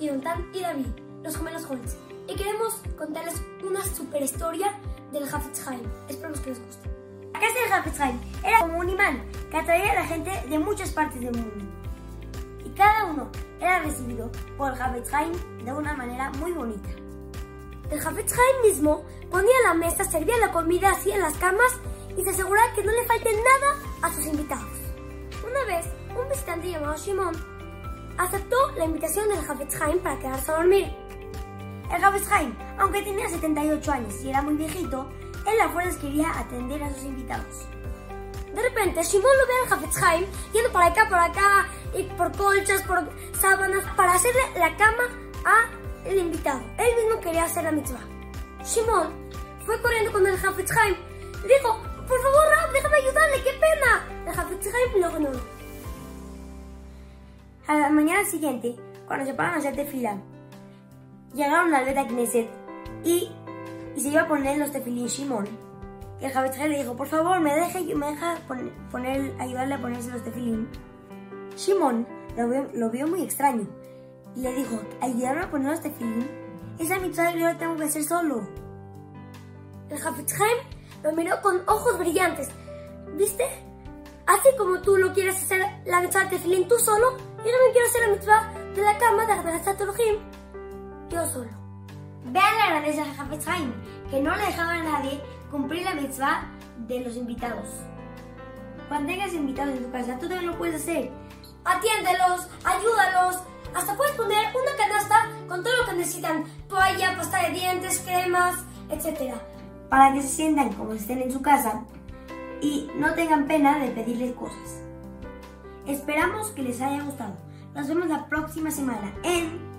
Yonatan y David, los gemelos jóvenes, y queremos contarles una super historia del Hafetz Haim. Esperamos que les guste. La casa del Hafetz Haim era como un imán que atraía a la gente de muchas partes del mundo. Y cada uno era recibido por el Hafetz Haim de una manera muy bonita. El Hafetz Haim mismo ponía la mesa, servía la comida en las camas y se aseguraba que no le falte nada a sus invitados. Una vez, un visitante llamado Shimon aceptó la invitación del Hafetz Haim para quedarse a dormir. El Hafetz Haim, aunque tenía 78 años y era muy viejito, él a fuerzas quería atender a sus invitados. De repente, Shimon lo ve al Hafetz Haim yendo por acá, por acá, y por colchas, por sábanas, para hacerle la cama a el invitado. Él mismo quería hacer la mitzvah. Shimon fue corriendo con el Hafetz Haim. Dijo, por favor, Rab, déjame ayudarle, qué pena. El Hafetz Haim lo ignoró. A la mañana siguiente, cuando se pararon a hacer tefila, llegaron al Beta Knesset y, y se iba a poner los tefilín Shimon. Y el Hafetz Haim le dijo, por favor, me deja, me deja poner, poner, ayudarle a ponerse los tefilín. Shimon lo vio, lo vio muy extraño y le dijo, ayudarme a poner los tefilín. Esa mitzvah yo la tengo que hacer solo. El Hafetz Haim lo miró con ojos brillantes. ¿Viste? Así como tú lo quieres hacer la mitzvah de tefilín tú solo, yo también quiero hacer la mitzvah de la cama de Agnadat Elohim. Yo solo. Vean la grandeza de Hafetz Haim, que no le dejaba a nadie cumplir la mitzvah de los invitados. Cuando tengas invitados en tu casa, tú también lo puedes hacer. Atiéndelos, ayúdalos. Hasta puedes poner una canasta con todo lo que necesitan. Toalla, pasta de dientes, cremas, etc. Para que se sientan como estén en su casa y no tengan pena de pedirles cosas. Esperamos que les haya gustado. Nos vemos la próxima semana en